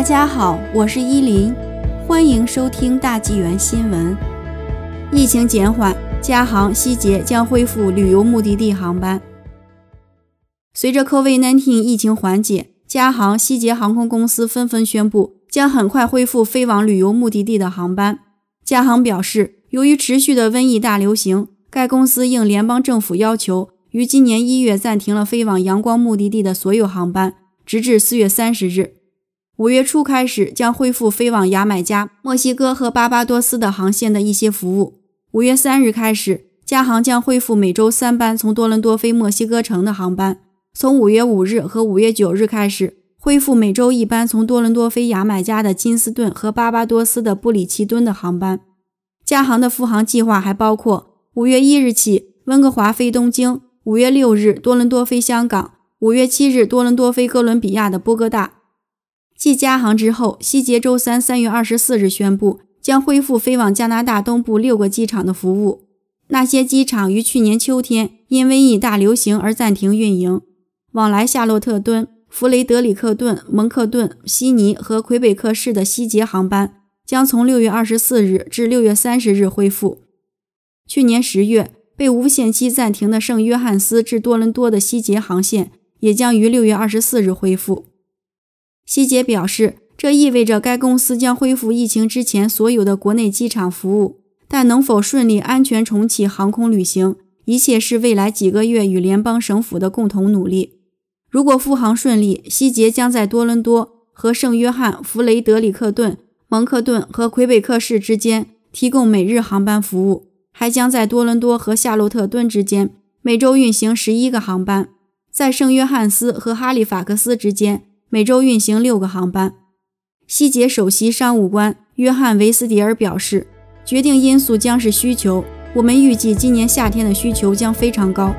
大家好，我是依林，欢迎收听大纪元新闻。疫情减缓，加航、西捷将恢复旅游目的地航班。随着 COVID-19 疫情缓解，加航、西捷航空公司纷纷宣布将很快恢复飞往旅游目的地的航班。加航表示，由于持续的瘟疫大流行，该公司应联邦政府要求，于今年一月暂停了飞往阳光目的地的所有航班，直至四月三十日。五月初开始将恢复飞往牙买加、墨西哥和巴巴多斯的航线的一些服务。五月三日开始，加航将恢复每周三班从多伦多飞墨西哥城的航班。从五月五日和五月九日开始，恢复每周一班从多伦多飞牙买加的金斯顿和巴巴多斯的布里奇敦的航班。加航的复航计划还包括五月一日起温哥华飞东京，五月六日多伦多飞香港，五月七日多伦多飞哥伦比亚的波哥大。继加航之后，希捷周三三月二十四日宣布将恢复飞往加拿大东部六个机场的服务。那些机场于去年秋天因瘟疫大流行而暂停运营。往来夏洛特敦、弗雷德里克顿、蒙克顿、悉尼和魁北克市的希捷航班将从六月二十四日至六月三十日恢复。去年十月被无限期暂停的圣约翰斯至多伦多的希捷航线也将于六月二十四日恢复。希捷表示，这意味着该公司将恢复疫情之前所有的国内机场服务，但能否顺利安全重启航空旅行，一切是未来几个月与联邦省府的共同努力。如果复航顺利，希捷将在多伦多和圣约翰、弗雷德里克顿、蒙克顿和魁北克市之间提供每日航班服务，还将在多伦多和夏洛特敦之间每周运行十一个航班，在圣约翰斯和哈利法克斯之间。每周运行六个航班。希捷首席商务官约翰维斯迪尔表示，决定因素将是需求。我们预计今年夏天的需求将非常高。